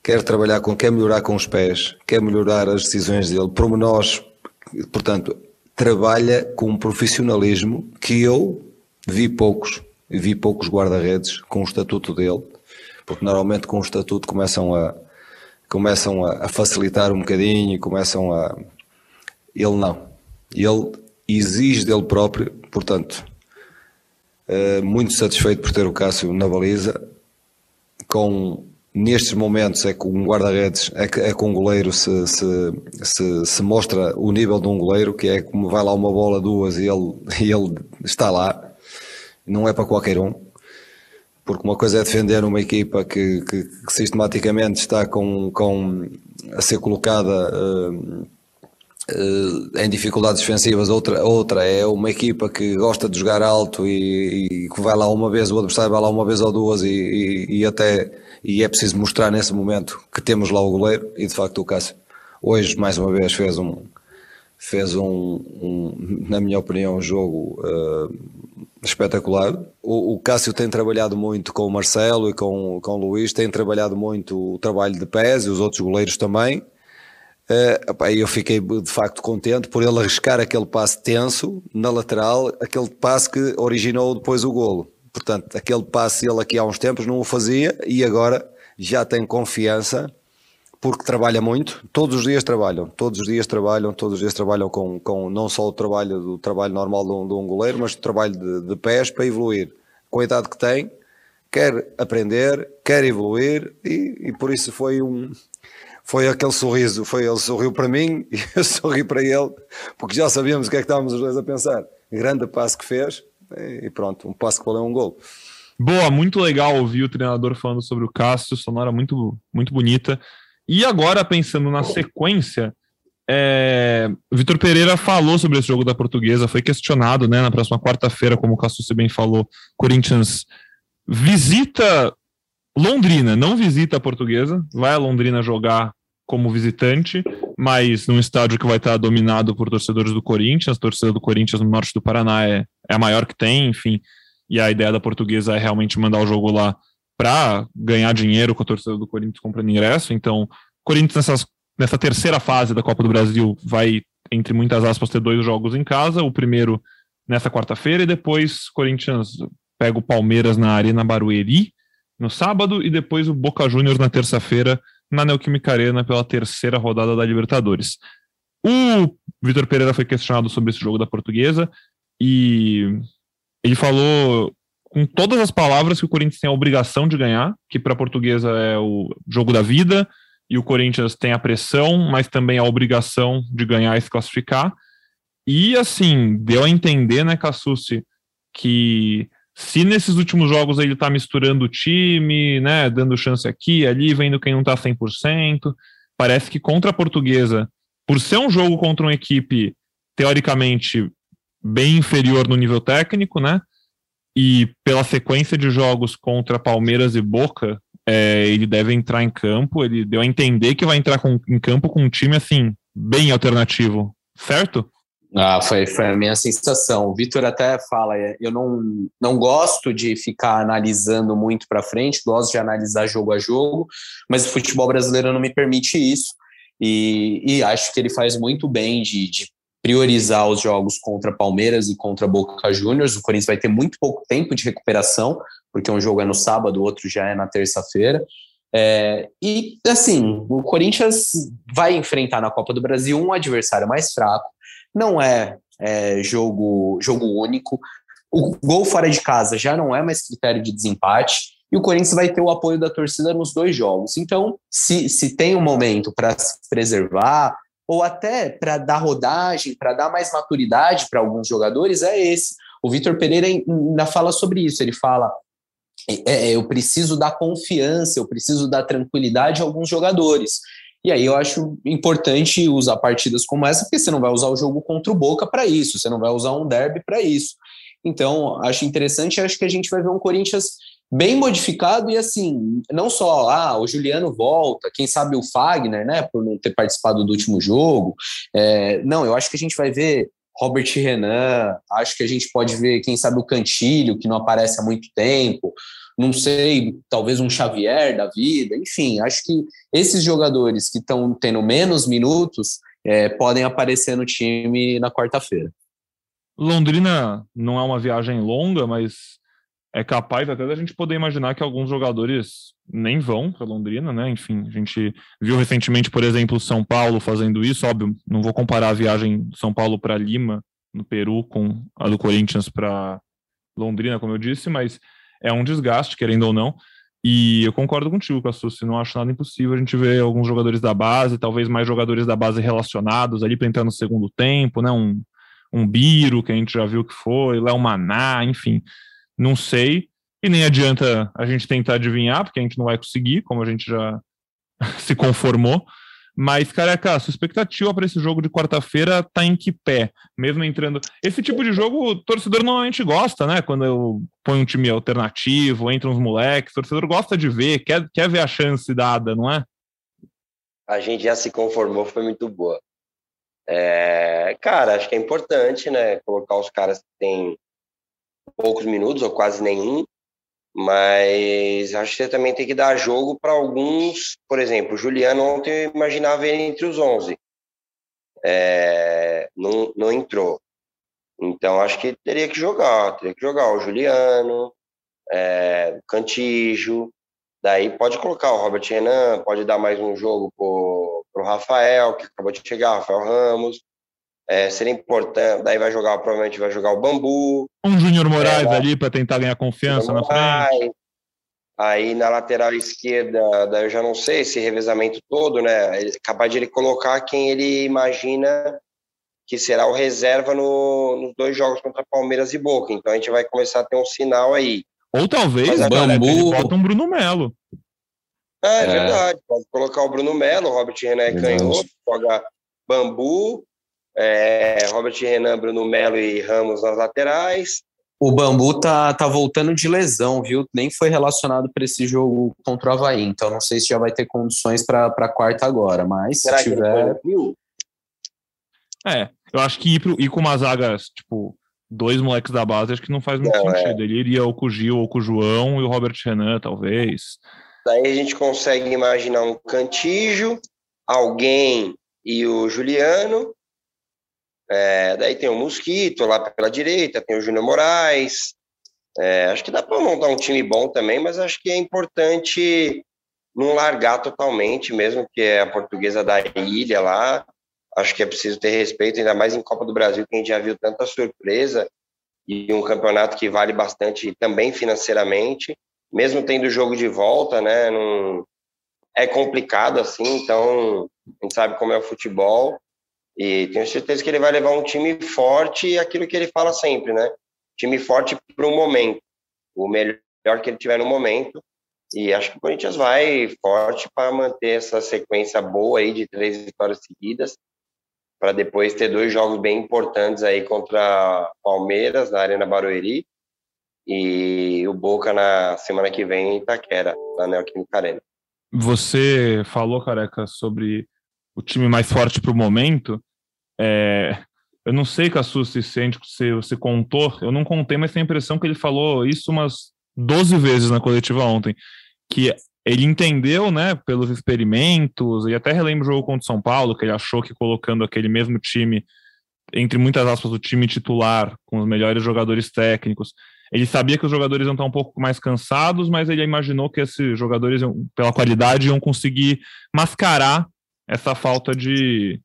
[SPEAKER 4] quer trabalhar com, quer melhorar com os pés, quer melhorar as decisões dele, nós, portanto, trabalha com um profissionalismo que eu vi poucos, vi poucos guarda-redes com o estatuto dele, porque normalmente com o estatuto começam a começam a, facilitar um bocadinho, começam a ele não, ele exige dele próprio, portanto, eh, muito satisfeito por ter o Cássio na baliza, com nestes momentos é com um guarda-redes, é, é com um goleiro se, se, se, se, mostra o nível de um goleiro, que é como vai lá uma bola, duas e ele, (laughs) e ele está lá, não é para qualquer um. Porque uma coisa é defender uma equipa que, que, que sistematicamente está com, com a ser colocada uh, uh, em dificuldades defensivas, outra, outra é uma equipa que gosta de jogar alto e, e que vai lá uma vez, o adversário vai lá uma vez ou duas e, e, e até e é preciso mostrar nesse momento que temos lá o goleiro e de facto o Cássio hoje mais uma vez fez um fez um, um na minha opinião um jogo uh, espetacular. O, o, Cássio tem trabalhado muito com o Marcelo e com, com o Luís tem trabalhado muito o trabalho de pés e os outros goleiros também. Uh, eu fiquei de facto contente por ele arriscar aquele passe tenso na lateral aquele passe que originou depois o golo Portanto, aquele passe ele aqui há uns tempos não o fazia e agora já tem confiança porque trabalha muito, todos os dias trabalham, todos os dias trabalham, todos os dias trabalham com, com não só o trabalho do trabalho normal de um, de um goleiro, mas o trabalho de, de pés para evoluir. Com a idade que tem, quer aprender, quer evoluir e, e por isso foi um foi aquele sorriso, foi ele sorriu para mim (laughs) e eu sorri para ele, porque já sabíamos o que é que estávamos os dois a pensar. Grande passo que fez, e pronto, um passo que valeu um gol.
[SPEAKER 1] Boa, muito legal ouvir o treinador falando sobre o Cássio, sonora muito, muito bonita. E agora, pensando na sequência, é, Vitor Pereira falou sobre esse jogo da portuguesa, foi questionado né, na próxima quarta-feira, como o Cássio bem falou, Corinthians visita Londrina, não visita a portuguesa, vai a Londrina jogar como visitante, mas num estádio que vai estar dominado por torcedores do Corinthians, a torcida do Corinthians no norte do Paraná é, é a maior que tem, enfim, e a ideia da portuguesa é realmente mandar o jogo lá para ganhar dinheiro com a torcida do Corinthians comprando ingresso, então Corinthians nessas, nessa terceira fase da Copa do Brasil vai, entre muitas aspas, ter dois jogos em casa, o primeiro nessa quarta-feira e depois Corinthians pega o Palmeiras na Arena Barueri no sábado e depois o Boca Juniors na terça-feira na Neoquímica Arena pela terceira rodada da Libertadores. O Vitor Pereira foi questionado sobre esse jogo da Portuguesa e ele falou com todas as palavras que o Corinthians tem a obrigação de ganhar, que para a Portuguesa é o jogo da vida e o Corinthians tem a pressão, mas também a obrigação de ganhar e se classificar. E assim, deu a entender, né, Cassucci, que se nesses últimos jogos ele está misturando o time, né, dando chance aqui, ali, vendo quem não está 100%, parece que contra a Portuguesa, por ser um jogo contra uma equipe teoricamente bem inferior no nível técnico, né, e pela sequência de jogos contra Palmeiras e Boca, é, ele deve entrar em campo. Ele deu a entender que vai entrar com, em campo com um time assim, bem alternativo, certo?
[SPEAKER 3] Ah, foi, foi a minha sensação. O Vitor até fala, é, eu não, não gosto de ficar analisando muito para frente, gosto de analisar jogo a jogo, mas o futebol brasileiro não me permite isso. E, e acho que ele faz muito bem de, de priorizar os jogos contra Palmeiras e contra Boca Juniors. O Corinthians vai ter muito pouco tempo de recuperação, porque um jogo é no sábado, o outro já é na terça-feira. É, e assim, o Corinthians vai enfrentar na Copa do Brasil um adversário mais fraco. Não é, é jogo, jogo único. O gol fora de casa já não é mais critério de desempate. E o Corinthians vai ter o apoio da torcida nos dois jogos. Então, se, se tem um momento para se preservar, ou até para dar rodagem, para dar mais maturidade para alguns jogadores, é esse. O Vitor Pereira ainda fala sobre isso. Ele fala: é, é, eu preciso dar confiança, eu preciso dar tranquilidade a alguns jogadores. E aí eu acho importante usar partidas como essa, porque você não vai usar o jogo contra o Boca para isso, você não vai usar um derby para isso. Então, acho interessante, acho que a gente vai ver um Corinthians bem modificado e assim, não só ah, o Juliano volta, quem sabe o Fagner, né, por não ter participado do último jogo. É, não, eu acho que a gente vai ver Robert Renan, acho que a gente pode ver, quem sabe, o Cantilho, que não aparece há muito tempo. Não sei, talvez um Xavier da vida, enfim, acho que esses jogadores que estão tendo menos minutos é, podem aparecer no time na quarta-feira.
[SPEAKER 1] Londrina não é uma viagem longa, mas é capaz até da gente poder imaginar que alguns jogadores nem vão para Londrina, né? Enfim, a gente viu recentemente, por exemplo, São Paulo fazendo isso. Óbvio, não vou comparar a viagem de São Paulo para Lima, no Peru, com a do Corinthians para Londrina, como eu disse, mas é um desgaste, querendo ou não. E eu concordo contigo, Cassucci, não acho nada impossível a gente ver alguns jogadores da base, talvez mais jogadores da base relacionados ali para entrar no segundo tempo, né? Um, um Biro, que a gente já viu que foi, Léo Maná, enfim não sei. E nem adianta a gente tentar adivinhar, porque a gente não vai conseguir, como a gente já (laughs) se conformou. Mas, careca, sua expectativa para esse jogo de quarta-feira tá em que pé? Mesmo entrando. Esse tipo de jogo o torcedor normalmente gosta, né? Quando eu ponho um time alternativo, entra uns moleques, o torcedor gosta de ver, quer, quer ver a chance dada, não é?
[SPEAKER 2] A gente já se conformou, foi muito boa. É, cara, acho que é importante, né? Colocar os caras que têm poucos minutos ou quase nenhum, mas acho que você também tem que dar jogo para alguns. Por exemplo, o Juliano ontem eu imaginava ele entre os 11. É, não, não entrou. Então acho que teria que jogar, teria que jogar o Juliano, é, Cantijo, daí pode colocar o Robert Renan, pode dar mais um jogo pro, pro Rafael, que acabou de chegar, Rafael Ramos, é, seria importante. Daí vai jogar, provavelmente vai jogar o Bambu.
[SPEAKER 1] Um Júnior Moraes é, ali para tentar ganhar confiança na frente.
[SPEAKER 2] Aí na lateral esquerda, daí eu já não sei esse revezamento todo, né? Ele, capaz de ele colocar quem ele imagina que será o reserva no, nos dois jogos contra Palmeiras e Boca. Então a gente vai começar a ter um sinal aí.
[SPEAKER 1] Ou talvez, Mas, Bambu... ele bota um Bruno Melo.
[SPEAKER 2] É, é, verdade. Pode colocar o Bruno Melo, o Robert René canhoto, joga Bambu, é, Robert Renan, Bruno Melo e Ramos nas laterais.
[SPEAKER 3] O Bambu tá, tá voltando de lesão, viu? Nem foi relacionado para esse jogo contra o Havaí, então não sei se já vai ter condições para quarta agora, mas Será se tiver.
[SPEAKER 1] É, eu acho que ir, pro, ir com uma zaga, tipo, dois moleques da base, acho que não faz muito não, sentido. É. Ele iria ou com o Gil ou com o João e o Robert Renan, talvez.
[SPEAKER 2] Daí a gente consegue imaginar um Cantijo, alguém e o Juliano, é, daí tem o Mosquito lá pela direita, tem o Júnior Moraes. É, acho que dá para montar um time bom também, mas acho que é importante não largar totalmente, mesmo que é a portuguesa da ilha lá. Acho que é preciso ter respeito, ainda mais em Copa do Brasil, que a gente já viu tanta surpresa e um campeonato que vale bastante também financeiramente, mesmo tendo jogo de volta, né? Não, é complicado assim, então a gente sabe como é o futebol. E tenho certeza que ele vai levar um time forte e aquilo que ele fala sempre, né? Time forte para o momento, o melhor que ele tiver no momento. E acho que o Corinthians vai forte para manter essa sequência boa aí de três vitórias seguidas, para depois ter dois jogos bem importantes aí contra Palmeiras na Arena Barueri e o Boca na semana que vem em Itaquera, na Neoquímica Arena.
[SPEAKER 1] Você falou, careca, sobre o time mais forte para o momento. É, eu não sei, Cassu, se sente, se você contou, eu não contei, mas tenho a impressão que ele falou isso umas 12 vezes na coletiva ontem, que ele entendeu, né, pelos experimentos, e até relembro o jogo contra o São Paulo, que ele achou que colocando aquele mesmo time, entre muitas aspas, o time titular, com os melhores jogadores técnicos, ele sabia que os jogadores iam estar um pouco mais cansados, mas ele imaginou que esses jogadores, pela qualidade, iam conseguir mascarar essa falta de,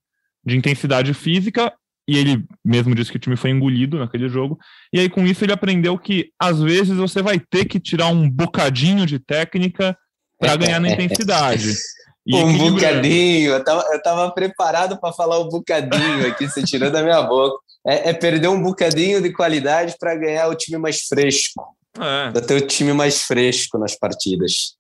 [SPEAKER 1] de intensidade física e ele mesmo disse que o time foi engolido naquele jogo. E aí, com isso, ele aprendeu que às vezes você vai ter que tirar um bocadinho de técnica para ganhar na intensidade. (laughs)
[SPEAKER 3] E um bocadinho, eu tava, eu tava preparado para falar um bocadinho aqui, você tirou da minha boca. É, é perder um bocadinho de qualidade para ganhar o time mais fresco. É. Para ter o time mais fresco nas partidas.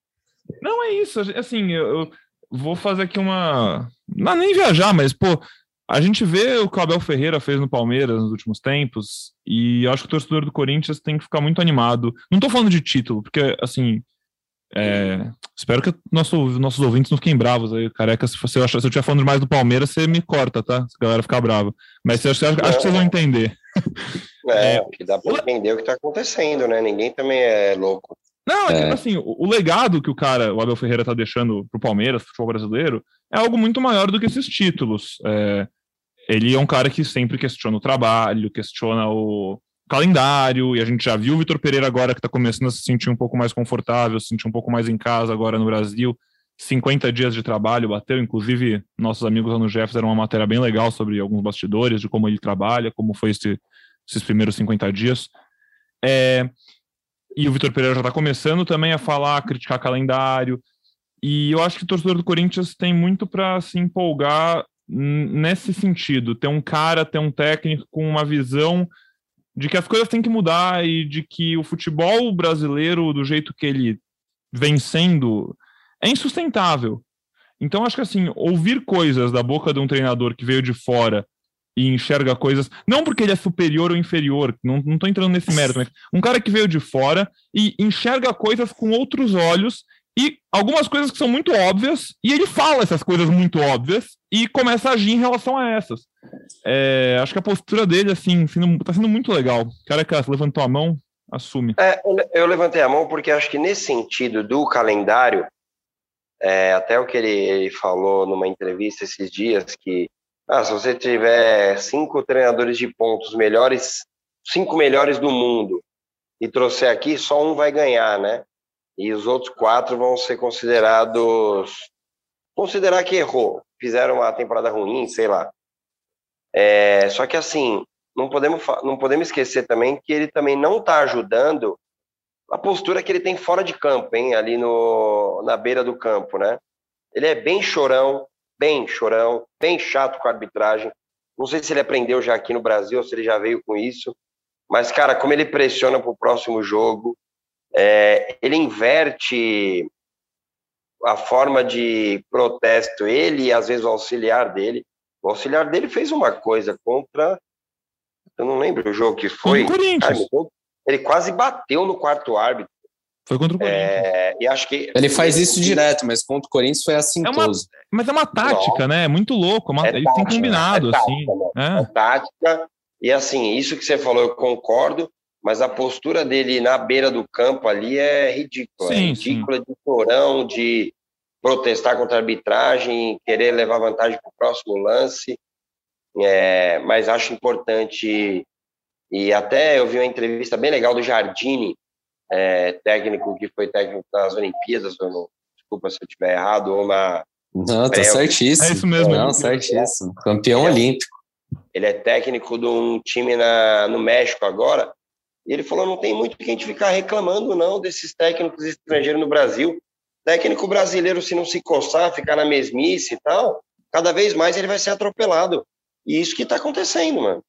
[SPEAKER 1] Não é isso, assim, eu vou fazer aqui uma. Não nem viajar, mas, pô, a gente vê o que o Abel Ferreira fez no Palmeiras nos últimos tempos, e acho que o torcedor do Corinthians tem que ficar muito animado. Não estou falando de título, porque, assim, é, espero que nosso, nossos ouvintes não fiquem bravos aí, careca. Se, você, se eu estiver falando mais do Palmeiras, você me corta, tá? Se a galera ficar brava. Mas acho, acho, acho que vocês vão entender.
[SPEAKER 2] É, (laughs) é que dá para entender o que está acontecendo, né? Ninguém também é louco.
[SPEAKER 1] Não, é. Tipo assim, o, o, legado que o cara, o Abel Ferreira, tá deixando pro Palmeiras, pro futebol brasileiro, é algo muito maior do que esses títulos. É, ele é um cara que sempre questiona o trabalho, questiona o calendário, e a gente já viu o Vitor Pereira agora que está começando a se sentir um pouco mais confortável, se sentir um pouco mais em casa agora no Brasil. 50 dias de trabalho, bateu, inclusive nossos amigos lá no Jeff fizeram uma matéria bem legal sobre alguns bastidores, de como ele trabalha, como foi esse, esses primeiros 50 dias. É, e o Vitor Pereira já está começando também a falar, a criticar calendário, e eu acho que o torcedor do Corinthians tem muito para se empolgar nesse sentido, ter um cara, ter um técnico com uma visão de que as coisas têm que mudar e de que o futebol brasileiro, do jeito que ele vem sendo, é insustentável. Então, acho que assim, ouvir coisas da boca de um treinador que veio de fora e enxerga coisas, não porque ele é superior ou inferior, não, não tô entrando nesse mérito, mas um cara que veio de fora e enxerga coisas com outros olhos e algumas coisas que são muito óbvias, e ele fala essas coisas muito óbvias e começa a agir em relação a essas. É, acho que a postura dele, assim, sendo, tá sendo muito legal. Cara que levantou a mão, assume.
[SPEAKER 2] É, eu levantei a mão porque acho que nesse sentido do calendário, é, até o que ele, ele, falou numa entrevista esses dias, que ah, se você tiver cinco treinadores de pontos melhores, cinco melhores do mundo, e trouxer aqui, só um vai ganhar, né? e os outros quatro vão ser considerados. Considerar que errou, fizeram uma temporada ruim, sei lá. É, só que assim, não podemos, não podemos esquecer também que ele também não está ajudando a postura que ele tem fora de campo, hein, ali no, na beira do campo, né? Ele é bem chorão, bem chorão, bem chato com a arbitragem. Não sei se ele aprendeu já aqui no Brasil ou se ele já veio com isso, mas, cara, como ele pressiona para o próximo jogo, é, ele inverte a forma de protesto, ele e às vezes o auxiliar dele. O auxiliar dele fez uma coisa contra. Eu não lembro o jogo que foi.
[SPEAKER 1] Corinthians.
[SPEAKER 2] ele quase bateu no quarto árbitro.
[SPEAKER 1] Foi contra o Corinthians.
[SPEAKER 2] É, e acho que
[SPEAKER 3] ele faz isso direto, mas contra o Corinthians foi assim
[SPEAKER 1] é uma, Mas é uma tática, não. né? É muito louco. É uma, é eles têm combinado, é tática, assim.
[SPEAKER 2] Né? É. tática. E assim, isso que você falou, eu concordo mas a postura dele na beira do campo ali é ridícula. Sim, é ridícula sim. de chorão, de protestar contra a arbitragem, querer levar vantagem para o próximo lance. É, mas acho importante, e até eu vi uma entrevista bem legal do Jardine, é, técnico que foi técnico nas Olimpíadas, não, desculpa se eu estiver errado, ou na.
[SPEAKER 3] Não, tá certíssimo.
[SPEAKER 1] É isso mesmo.
[SPEAKER 3] Não, certíssimo. Campeão
[SPEAKER 2] ele
[SPEAKER 3] é olímpico.
[SPEAKER 2] ele é técnico de um time na, no México agora, e ele falou: não tem muito que a gente ficar reclamando, não, desses técnicos estrangeiros no Brasil. Técnico brasileiro, se não se coçar, ficar na mesmice e tal, cada vez mais ele vai ser atropelado. E isso que está acontecendo, mano.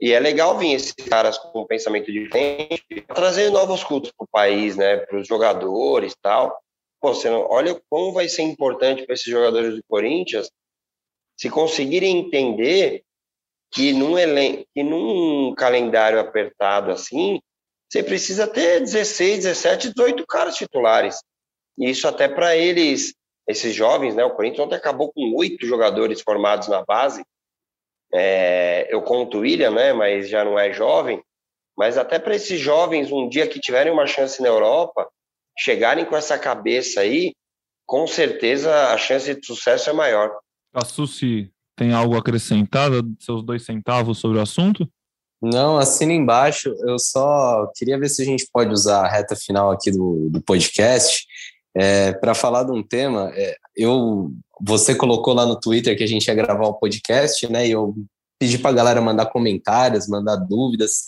[SPEAKER 2] E é legal vir esses caras com um pensamento diferente, trazer novos cultos para o país, né, para os jogadores e tal. Pô, você não, olha como vai ser importante para esses jogadores do Corinthians se conseguirem entender que num, que num calendário apertado assim, você precisa ter 16, 17, 18 caras titulares. E isso até para eles, esses jovens, né? O Corinthians ontem acabou com oito jogadores formados na base. É, eu conto o William, né? Mas já não é jovem. Mas até para esses jovens, um dia que tiverem uma chance na Europa, chegarem com essa cabeça aí, com certeza a chance de sucesso é maior.
[SPEAKER 1] A Susi tem algo acrescentado, seus dois centavos sobre o assunto?
[SPEAKER 3] Não, assina embaixo. Eu só queria ver se a gente pode usar a reta final aqui do, do podcast é, para falar de um tema. É, eu, você colocou lá no Twitter que a gente ia gravar o podcast, né? E eu pedi para a galera mandar comentários, mandar dúvidas.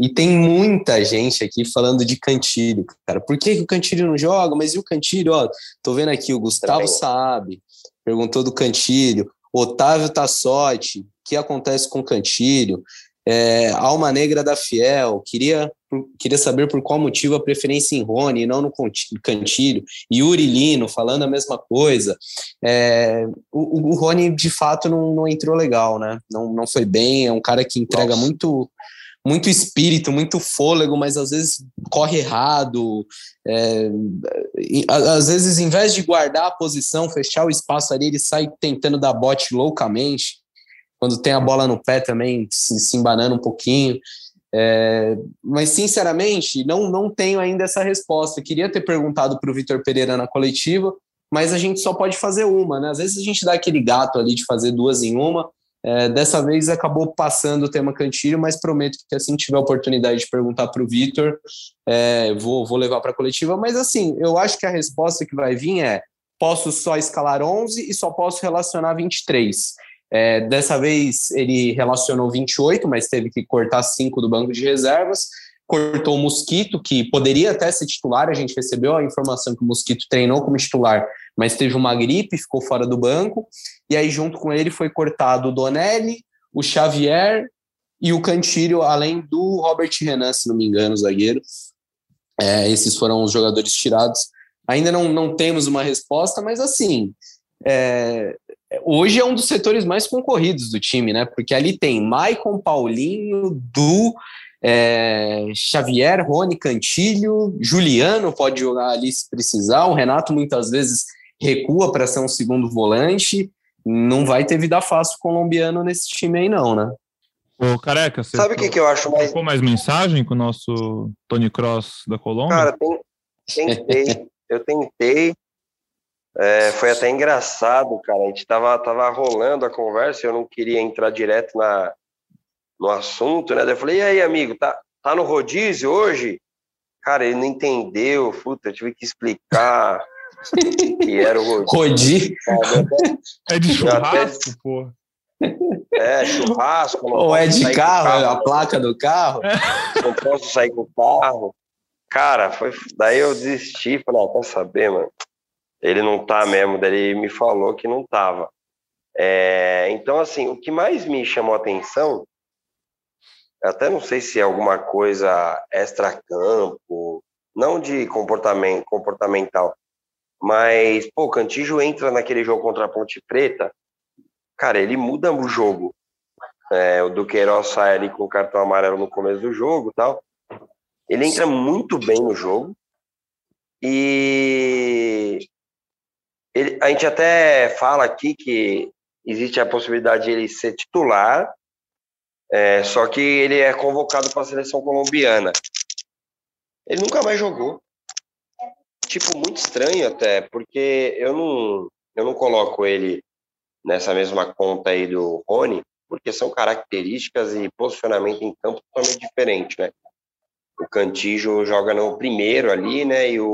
[SPEAKER 3] E tem muita gente aqui falando de Cantilho, cara. Por que, que o Cantilho não joga? Mas e o Cantilho? Ó, tô vendo aqui, o Gustavo sabe, perguntou do Cantilho. Otávio Tassotti, o que acontece com o Cantilho? É, Alma Negra da Fiel, queria, queria saber por qual motivo a preferência em Rony e não no Cantilho. Yuri Lino falando a mesma coisa. É, o, o Rony, de fato, não, não entrou legal, né? Não, não foi bem, é um cara que entrega muito muito espírito, muito fôlego, mas às vezes corre errado. É, às vezes, em vez de guardar a posição, fechar o espaço ali, ele sai tentando dar bote loucamente quando tem a bola no pé também, se, se embanando um pouquinho. É, mas, sinceramente, não, não tenho ainda essa resposta. Queria ter perguntado para o Vitor Pereira na coletiva, mas a gente só pode fazer uma, né? Às vezes a gente dá aquele gato ali de fazer duas em uma. É, dessa vez acabou passando o tema cantilho, mas prometo que assim tiver oportunidade de perguntar para o Vitor, é, vou, vou levar para a coletiva. Mas assim, eu acho que a resposta que vai vir é: posso só escalar 11 e só posso relacionar 23. É, dessa vez ele relacionou 28, mas teve que cortar 5 do banco de reservas. Cortou o Mosquito, que poderia até ser titular. A gente recebeu a informação que o Mosquito treinou como titular, mas teve uma gripe, ficou fora do banco. E aí, junto com ele, foi cortado o Donelli, o Xavier e o Cantilho, além do Robert Renan, se não me engano, zagueiro. É, esses foram os jogadores tirados. Ainda não, não temos uma resposta, mas assim, é, hoje é um dos setores mais concorridos do time, né? Porque ali tem Maicon, Paulinho, Du, é, Xavier, Rony, Cantilho, Juliano pode jogar ali se precisar. O Renato muitas vezes recua para ser um segundo volante. Não vai ter vida fácil colombiano nesse time aí, não, né?
[SPEAKER 1] Ô, Careca, você
[SPEAKER 2] sabe o que, que eu acho mais.
[SPEAKER 1] mais mensagem com o nosso Tony Cross da Colômbia?
[SPEAKER 2] Cara, tentei. eu tentei, é, foi até engraçado, cara. A gente tava, tava rolando a conversa, eu não queria entrar direto na, no assunto, né? Daí eu falei, e aí, amigo, tá, tá no rodízio hoje? Cara, ele não entendeu, puta, eu tive que explicar que era o (laughs)
[SPEAKER 3] rodízio.
[SPEAKER 1] Rodízio? É de churrasco, até... pô.
[SPEAKER 2] É, churrasco.
[SPEAKER 3] Ou é de carro, carro, a placa do carro.
[SPEAKER 2] Não posso sair com o carro. Cara, foi... daí eu desisti, falei, ah, quer saber, mano? Ele não tá mesmo, ele me falou que não tava. É, então, assim, o que mais me chamou a atenção, até não sei se é alguma coisa extra-campo, não de comportamento, comportamental, mas, pô, o Cantijo entra naquele jogo contra a Ponte Preta, cara, ele muda o jogo. É, o Duqueiroz sai ali com o cartão amarelo no começo do jogo tal. Ele entra muito bem no jogo. E ele, a gente até fala aqui que existe a possibilidade de ele ser titular, é, só que ele é convocado para a seleção colombiana. Ele nunca mais jogou. Tipo, muito estranho até, porque eu não, eu não coloco ele nessa mesma conta aí do Rony, porque são características e posicionamento em campo totalmente diferentes, né? O Cantijo joga no primeiro ali, né? E o,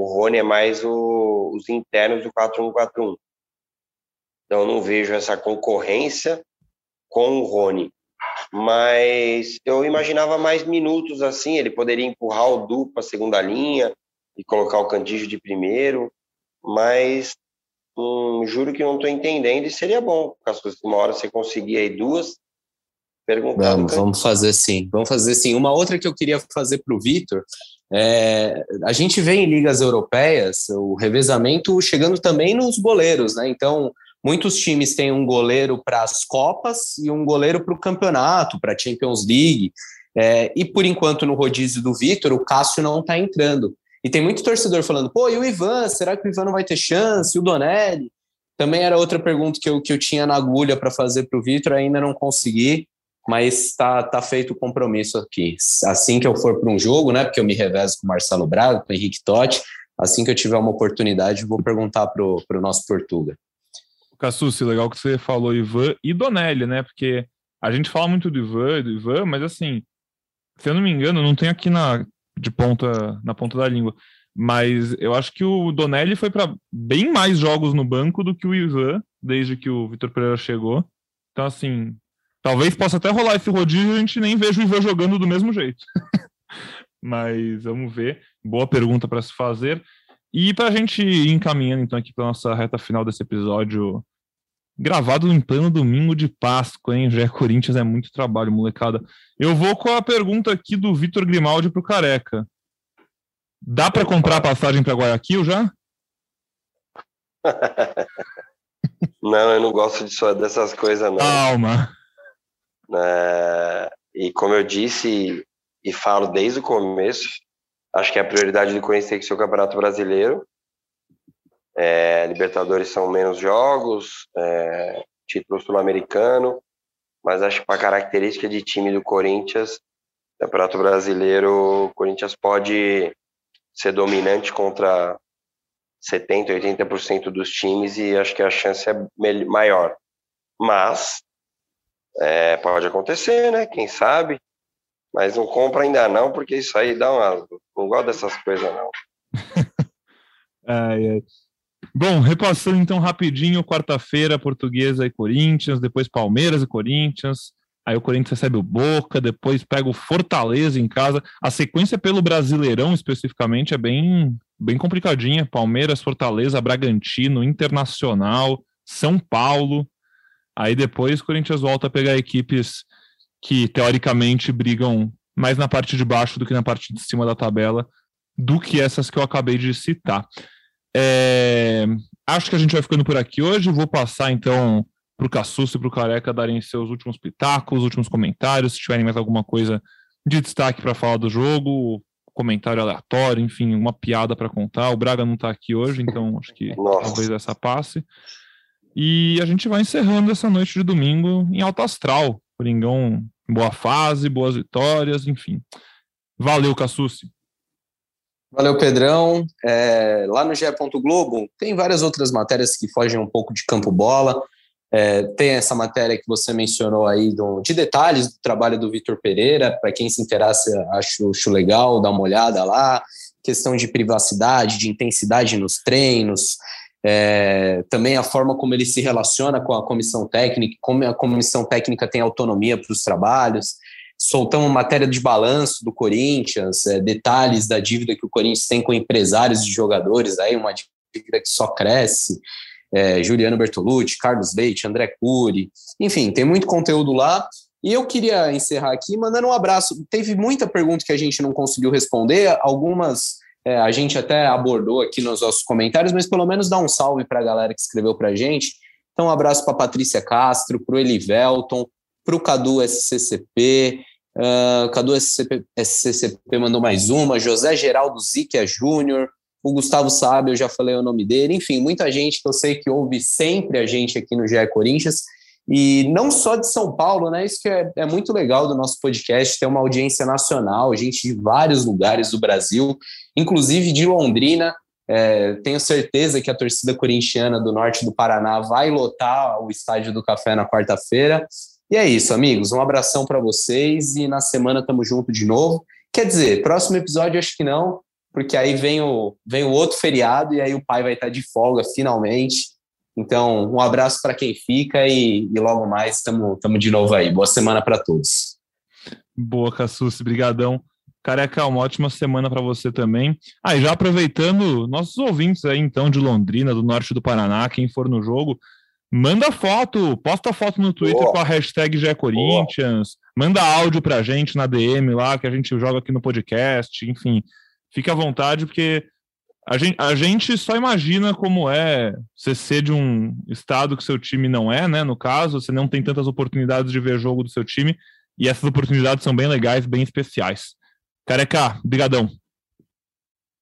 [SPEAKER 2] o Rony é mais o, os internos do 4-1-4-1. Então, não vejo essa concorrência com o Rony. Mas eu imaginava mais minutos assim. Ele poderia empurrar o Du para a segunda linha e colocar o Candígio de primeiro. Mas hum, juro que não estou entendendo e seria bom. Caso uma hora você conseguir aí duas.
[SPEAKER 3] Vamos, vamos fazer sim. Vamos fazer sim. Uma outra que eu queria fazer para o Vitor é, a gente vê em ligas europeias o revezamento chegando também nos goleiros, né? Então, muitos times têm um goleiro para as Copas e um goleiro para o campeonato, para a Champions League. É, e por enquanto, no rodízio do Vitor, o Cássio não está entrando. E tem muito torcedor falando, pô, e o Ivan? Será que o Ivan não vai ter chance? E o Donelli? Também era outra pergunta que eu, que eu tinha na agulha para fazer para o Vitor, ainda não consegui, mas está tá feito o compromisso aqui. Assim que eu for para um jogo, né? Porque eu me revezo com o Marcelo Braga, com o Henrique Totti, assim que eu tiver uma oportunidade, vou perguntar para o nosso Portuga.
[SPEAKER 1] Cassucci, legal que você falou Ivan e Donelli, né? Porque a gente fala muito do Ivan, do Ivan, mas assim, se eu não me engano, não tem aqui na de ponta na ponta da língua, mas eu acho que o Donelli foi para bem mais jogos no banco do que o Ivan desde que o Vitor Pereira chegou. Então assim, talvez possa até rolar esse rodízio e a gente nem veja o Ivan jogando do mesmo jeito. (laughs) mas vamos ver. Boa pergunta para se fazer. E para a gente ir encaminhando então aqui para nossa reta final desse episódio Gravado em pleno domingo de Páscoa, hein? Já é Corinthians, é muito trabalho, molecada. Eu vou com a pergunta aqui do Vitor Grimaldi pro Careca. Dá para comprar a passagem para Guayaquil já? (laughs)
[SPEAKER 2] não, eu não gosto disso, dessas coisas, não.
[SPEAKER 1] Calma.
[SPEAKER 2] É, e como eu disse e falo desde o começo, acho que a prioridade do Corinthians tem que ser o Campeonato Brasileiro. É, Libertadores são menos jogos, é, título sul-americano, mas acho que para característica de time do Corinthians, Campeonato Brasileiro, o Corinthians pode ser dominante contra 70, 80% dos times e acho que a chance é maior. Mas é, pode acontecer, né? Quem sabe? Mas não compra ainda não, porque isso aí dá uma. Não gosto dessas coisas, não. (laughs)
[SPEAKER 1] ai. Bom, repassando então rapidinho, quarta-feira, Portuguesa e Corinthians, depois Palmeiras e Corinthians, aí o Corinthians recebe o Boca, depois pega o Fortaleza em casa. A sequência pelo Brasileirão, especificamente, é bem, bem complicadinha. Palmeiras, Fortaleza, Bragantino, Internacional, São Paulo. Aí depois o Corinthians volta a pegar equipes que, teoricamente, brigam mais na parte de baixo do que na parte de cima da tabela, do que essas que eu acabei de citar. É, acho que a gente vai ficando por aqui hoje. Vou passar então para o Cassucci e para o Careca darem seus últimos pitacos, últimos comentários, se tiverem mais alguma coisa de destaque para falar do jogo, comentário aleatório, enfim, uma piada para contar. O Braga não está aqui hoje, então acho que Nossa. talvez essa passe. E a gente vai encerrando essa noite de domingo em alto astral. Coringão boa fase, boas vitórias, enfim. Valeu, Cassucci.
[SPEAKER 3] Valeu, Pedrão. É, lá no GE. Globo tem várias outras matérias que fogem um pouco de campo bola. É, tem essa matéria que você mencionou aí do, de detalhes do trabalho do Vitor Pereira. Para quem se interessa, acho, acho legal dar uma olhada lá. Questão de privacidade, de intensidade nos treinos. É, também a forma como ele se relaciona com a comissão técnica, como a comissão técnica tem autonomia para os trabalhos soltamos matéria de balanço do Corinthians, é, detalhes da dívida que o Corinthians tem com empresários de jogadores, aí uma dívida que só cresce. É, Juliano Bertolucci, Carlos Leite, André Cury, enfim, tem muito conteúdo lá. E eu queria encerrar aqui mandando um abraço. Teve muita pergunta que a gente não conseguiu responder, algumas é, a gente até abordou aqui nos nossos comentários, mas pelo menos dá um salve para a galera que escreveu para a gente. Então, um abraço para Patrícia Castro, para o Elivelton, para o Cadu SCCP, Uh, Cadu SCP, SCCP mandou mais uma. José Geraldo Ziquia Júnior. O Gustavo Sábio, eu já falei o nome dele. Enfim, muita gente que eu sei que ouve sempre a gente aqui no GE Corinthians. E não só de São Paulo, né? Isso que é, é muito legal do nosso podcast, ter uma audiência nacional, gente de vários lugares do Brasil, inclusive de Londrina. É, tenho certeza que a torcida corintiana do norte do Paraná vai lotar o Estádio do Café na quarta-feira. E é isso, amigos. Um abração para vocês e na semana tamo junto de novo. Quer dizer, próximo episódio acho que não, porque aí vem o, vem o outro feriado e aí o pai vai estar de folga finalmente. Então, um abraço para quem fica e, e logo mais estamos de novo aí. Boa semana para todos.
[SPEAKER 1] Boa, Cassucci, brigadão. Careca, uma ótima semana para você também. Ah, e já aproveitando, nossos ouvintes aí, então, de Londrina, do norte do Paraná, quem for no jogo, Manda foto, posta foto no Twitter Boa. com a hashtag GECorinthians, manda áudio pra gente na DM lá, que a gente joga aqui no podcast, enfim, fique à vontade, porque a gente, a gente só imagina como é você ser de um estado que seu time não é, né? No caso, você não tem tantas oportunidades de ver jogo do seu time, E essas oportunidades são bem legais, bem especiais. Careca, brigadão.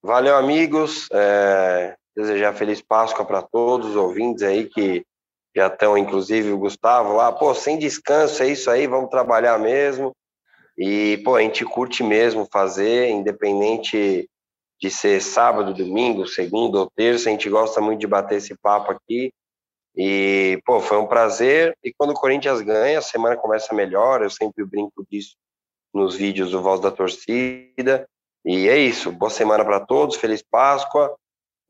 [SPEAKER 2] Valeu, amigos. É, desejar feliz Páscoa para todos os ouvintes aí que já estão, inclusive o Gustavo lá, pô, sem descanso, é isso aí, vamos trabalhar mesmo. E, pô, a gente curte mesmo fazer, independente de ser sábado, domingo, segunda ou terça, a gente gosta muito de bater esse papo aqui. E, pô, foi um prazer. E quando o Corinthians ganha, a semana começa melhor. Eu sempre brinco disso nos vídeos do Voz da Torcida. E é isso. Boa semana para todos, feliz Páscoa.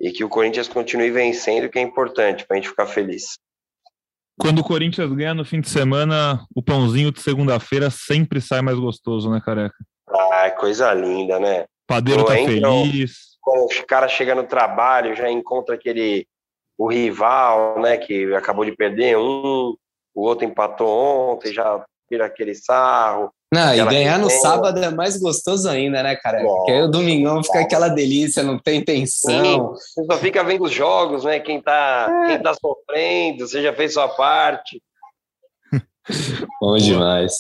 [SPEAKER 2] E que o Corinthians continue vencendo, que é importante para a gente ficar feliz.
[SPEAKER 1] Quando o Corinthians ganha no fim de semana, o pãozinho de segunda-feira sempre sai mais gostoso, né, careca?
[SPEAKER 2] Ah, coisa linda, né?
[SPEAKER 1] Padeiro Pô, tá feliz.
[SPEAKER 2] O cara chega no trabalho, já encontra aquele o rival, né, que acabou de perder um, o outro empatou ontem, já vira aquele sarro.
[SPEAKER 3] Não, e ganhar no sábado é mais gostoso ainda, né, cara? Nossa, Porque aí o domingão fica aquela delícia, não tem tensão.
[SPEAKER 2] Sim, você só fica vendo os jogos, né? Quem tá, é. quem tá sofrendo, você já fez sua parte. (laughs)
[SPEAKER 3] Bom demais.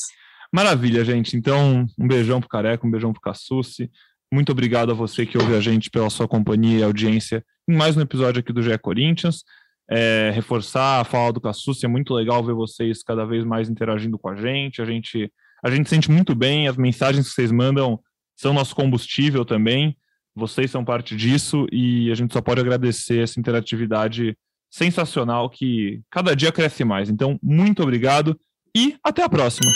[SPEAKER 1] Maravilha, gente. Então, um beijão pro Careca, um beijão pro Cassucci. Muito obrigado a você que ouve a gente pela sua companhia e audiência em mais um episódio aqui do GE Corinthians. É, reforçar a fala do Cassucci, é muito legal ver vocês cada vez mais interagindo com a gente. A gente a gente sente muito bem, as mensagens que vocês mandam são nosso combustível também. Vocês são parte disso e a gente só pode agradecer essa interatividade sensacional que cada dia cresce mais. Então, muito obrigado e até a próxima.